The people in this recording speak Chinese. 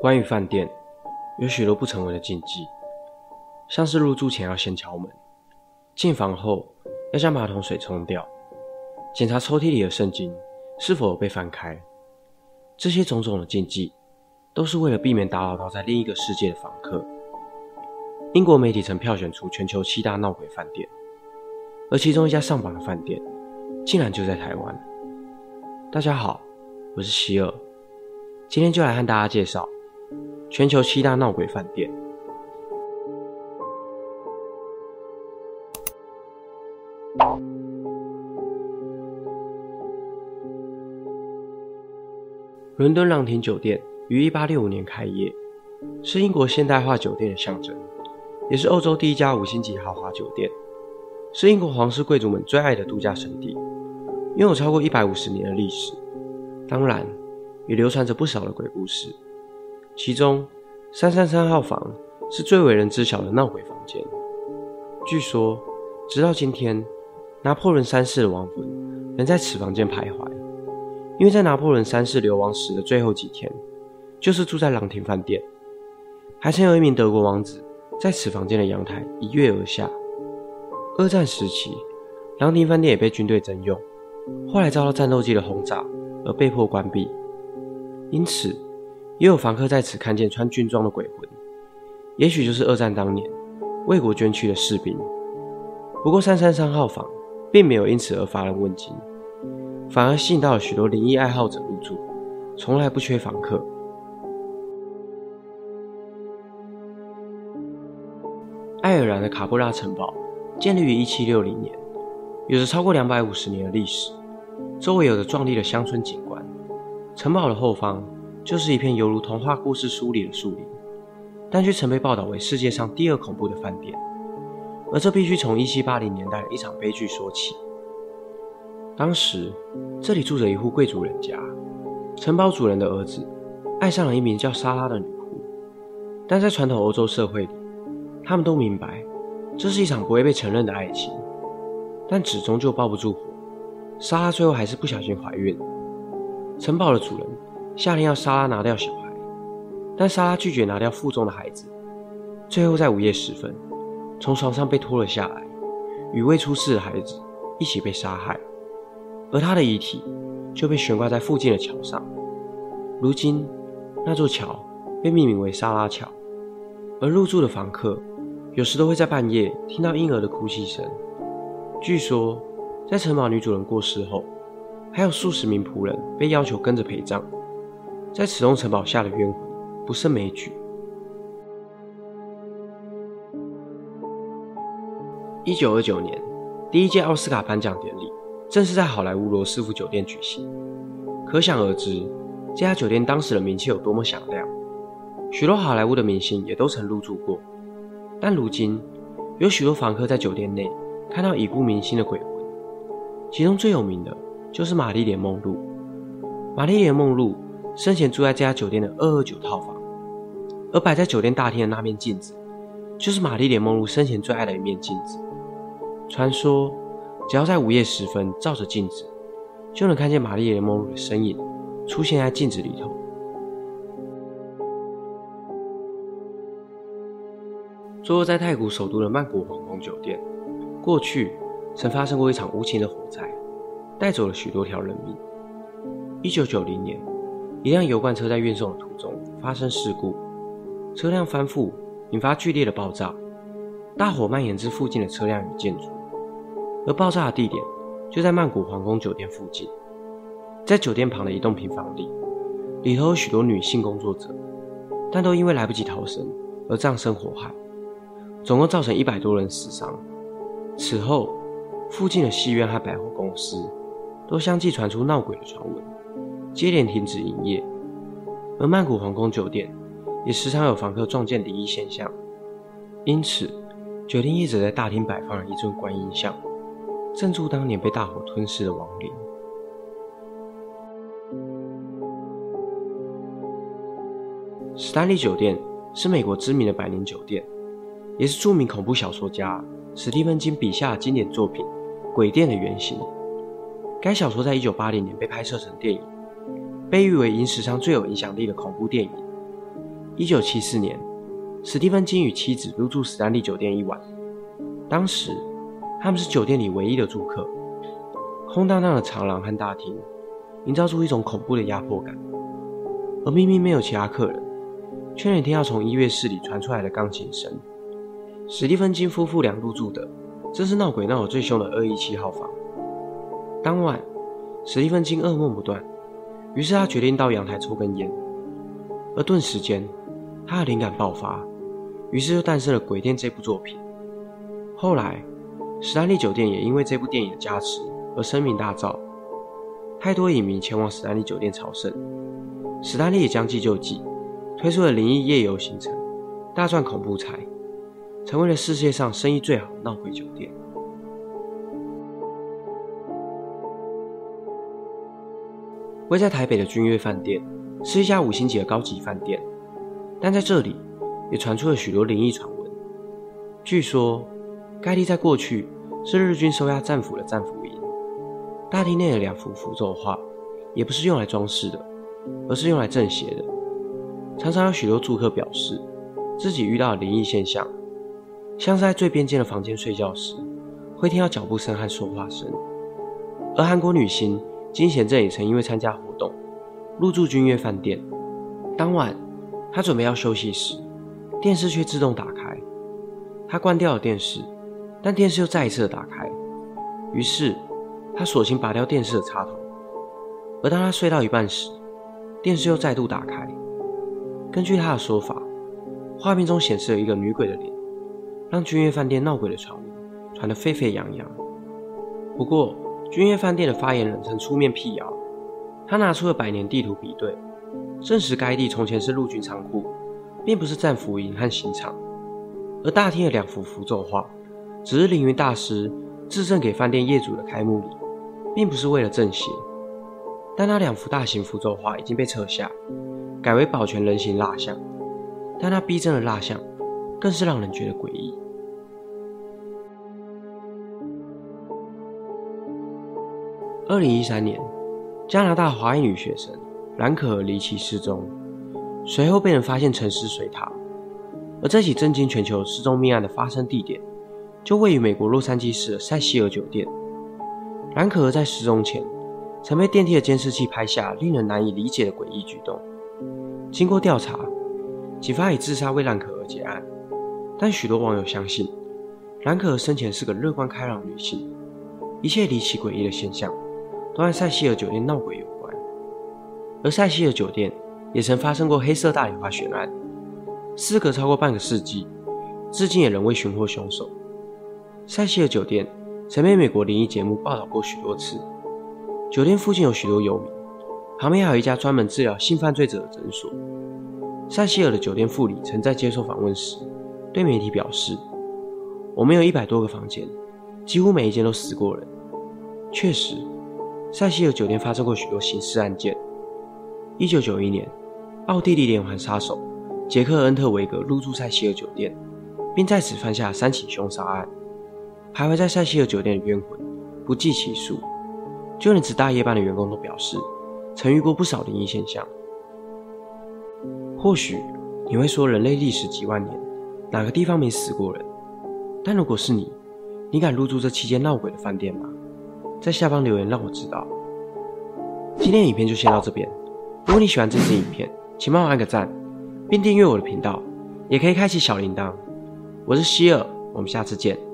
关于饭店，有许多不成文的禁忌，像是入住前要先敲门，进房后要将马桶水冲掉，检查抽屉里的圣经是否有被翻开。这些种种的禁忌，都是为了避免打扰到在另一个世界的房客。英国媒体曾票选出全球七大闹鬼饭店，而其中一家上榜的饭店，竟然就在台湾。大家好，我是希尔，今天就来和大家介绍。全球七大闹鬼饭店。伦敦朗廷酒店于1865年开业，是英国现代化酒店的象征，也是欧洲第一家五星级豪华酒店，是英国皇室贵族们最爱的度假胜地，拥有超过150年的历史，当然也流传着不少的鬼故事。其中，三三三号房是最为人知晓的闹鬼房间。据说，直到今天，拿破仑三世的亡魂仍在此房间徘徊。因为在拿破仑三世流亡时的最后几天，就是住在朗廷饭店。还曾有一名德国王子在此房间的阳台一跃而下。二战时期，朗廷饭店也被军队征用，后来遭到战斗机的轰炸而被迫关闭。因此，也有房客在此看见穿军装的鬼魂，也许就是二战当年为国捐躯的士兵。不过，三三三号房并没有因此而乏人问津，反而吸引到了许多灵异爱好者入住，从来不缺房客。爱尔兰的卡布拉城堡建立于一七六零年，有着超过两百五十年的历史，周围有着壮丽的乡村景观。城堡的后方。就是一片犹如童话故事书里的树林，但却曾被报道为世界上第二恐怖的饭店。而这必须从1780年代的一场悲剧说起。当时这里住着一户贵族人家，城堡主人的儿子爱上了一名叫莎拉的女仆，但在传统欧洲社会里，他们都明白这是一场不会被承认的爱情，但纸终究包不住火。莎拉最后还是不小心怀孕。城堡的主人。夏天要莎拉拿掉小孩，但莎拉拒绝拿掉腹中的孩子。最后在午夜时分，从床上被拖了下来，与未出世的孩子一起被杀害，而他的遗体就被悬挂在附近的桥上。如今，那座桥被命名为莎拉桥。而入住的房客有时都会在半夜听到婴儿的哭泣声。据说，在城堡女主人过世后，还有数十名仆人被要求跟着陪葬。在此栋城堡下的冤魂不胜枚举。一九二九年，第一届奥斯卡颁奖典礼正是在好莱坞罗斯福酒店举行，可想而知这家酒店当时的名气有多么响亮。许多好莱坞的明星也都曾入住过，但如今有许多房客在酒店内看到已故明星的鬼魂，其中最有名的就是玛丽莲梦露。玛丽莲梦露。生前住在这家酒店的二二九套房，而摆在酒店大厅的那面镜子，就是玛丽莲梦露生前最爱的一面镜子。传说，只要在午夜时分照着镜子，就能看见玛丽莲梦露的身影出现在镜子里头。坐落在太古首都的曼谷皇宫酒店，过去曾发生过一场无情的火灾，带走了许多条人命。一九九零年。一辆油罐车在运送的途中发生事故，车辆翻覆，引发剧烈的爆炸，大火蔓延至附近的车辆与建筑，而爆炸的地点就在曼谷皇宫酒店附近，在酒店旁的一栋平房里，里头有许多女性工作者，但都因为来不及逃生而葬身火海，总共造成一百多人死伤。此后，附近的戏院和百货公司都相继传出闹鬼的传闻。接连停止营业，而曼谷皇宫酒店也时常有房客撞见离异现象，因此酒店一直在大厅摆放了一尊观音像，镇住当年被大火吞噬的亡灵。史丹利酒店是美国知名的百年酒店，也是著名恐怖小说家史蒂芬金笔下的经典作品《鬼店》的原型。该小说在一九八零年被拍摄成电影。被誉为影史上最有影响力的恐怖电影。一九七四年，史蒂芬金与妻子入住史丹利酒店一晚。当时，他们是酒店里唯一的住客。空荡荡的长廊和大厅，营造出一种恐怖的压迫感。而明明没有其他客人，却能听到从音乐室里传出来的钢琴声。史蒂芬金夫妇俩入住的，正是闹鬼闹得最凶的二一七号房。当晚，史蒂芬金噩梦不断，于是他决定到阳台抽根烟。而顿时间，他的灵感爆发，于是就诞生了《鬼店》这部作品。后来，史丹利酒店也因为这部电影的加持而声名大噪，太多影迷前往史丹利酒店朝圣。史丹利也将计就计，推出了灵异夜游行程，大赚恐怖财，成为了世界上生意最好的闹鬼酒店。位在台北的君悦饭店是一家五星级的高级饭店，但在这里也传出了许多灵异传闻。据说，该地在过去是日军收押战俘的战俘营，大厅内的两幅符咒画也不是用来装饰的，而是用来镇邪的。常常有许多住客表示，自己遇到灵异现象，像是在最边间的房间睡觉时，会听到脚步声和说话声。而韩国女星。金贤镇也曾因为参加活动入住君悦饭店。当晚，他准备要休息时，电视却自动打开。他关掉了电视，但电视又再一次的打开。于是，他索性拔掉电视的插头。而当他睡到一半时，电视又再度打开。根据他的说法，画面中显示了一个女鬼的脸，让君悦饭店闹鬼的传闻传得沸沸扬扬。不过，君悦饭店的发言人曾出面辟谣，他拿出了百年地图比对，证实该地从前是陆军仓库，并不是战俘营和刑场。而大厅的两幅符咒画，只是凌云大师自赠给饭店业主的开幕礼，并不是为了正邪。但那两幅大型符咒画已经被撤下，改为保全人形蜡像，但那逼真的蜡像，更是让人觉得诡异。二零一三年，加拿大华裔女学生兰可儿离奇失踪，随后被人发现沉尸水塔。而这起震惊全球失踪命案的发生地点，就位于美国洛杉矶市的塞西尔酒店。兰可儿在失踪前，曾被电梯的监视器拍下令人难以理解的诡异举动。经过调查，警方以自杀为兰可儿结案。但许多网友相信，兰可儿生前是个乐观开朗女性，一切离奇诡异的现象。都和塞西尔酒店闹鬼有关，而塞西尔酒店也曾发生过黑色大礼花悬案，事隔超过半个世纪，至今也仍未寻获凶手。塞西尔酒店曾被美国灵异节目报道过许多次，酒店附近有许多游民，旁边还有一家专门治疗性犯罪者的诊所。塞西尔的酒店副理曾在接受访问时对媒体表示：“我们有一百多个房间，几乎每一间都死过人。”确实。塞西尔酒店发生过许多刑事案件。一九九一年，奥地利连环杀手杰克·恩特维格入住塞西尔酒店，并在此犯下三起凶杀案。徘徊在塞西尔酒店的冤魂不计其数，就连值大夜班的员工都表示，曾遇过不少灵异现象。或许你会说，人类历史几万年，哪个地方没死过人？但如果是你，你敢入住这期间闹鬼的饭店吗？在下方留言让我知道。今天影片就先到这边。如果你喜欢这支影片，请帮我按个赞，并订阅我的频道，也可以开启小铃铛。我是希尔，我们下次见。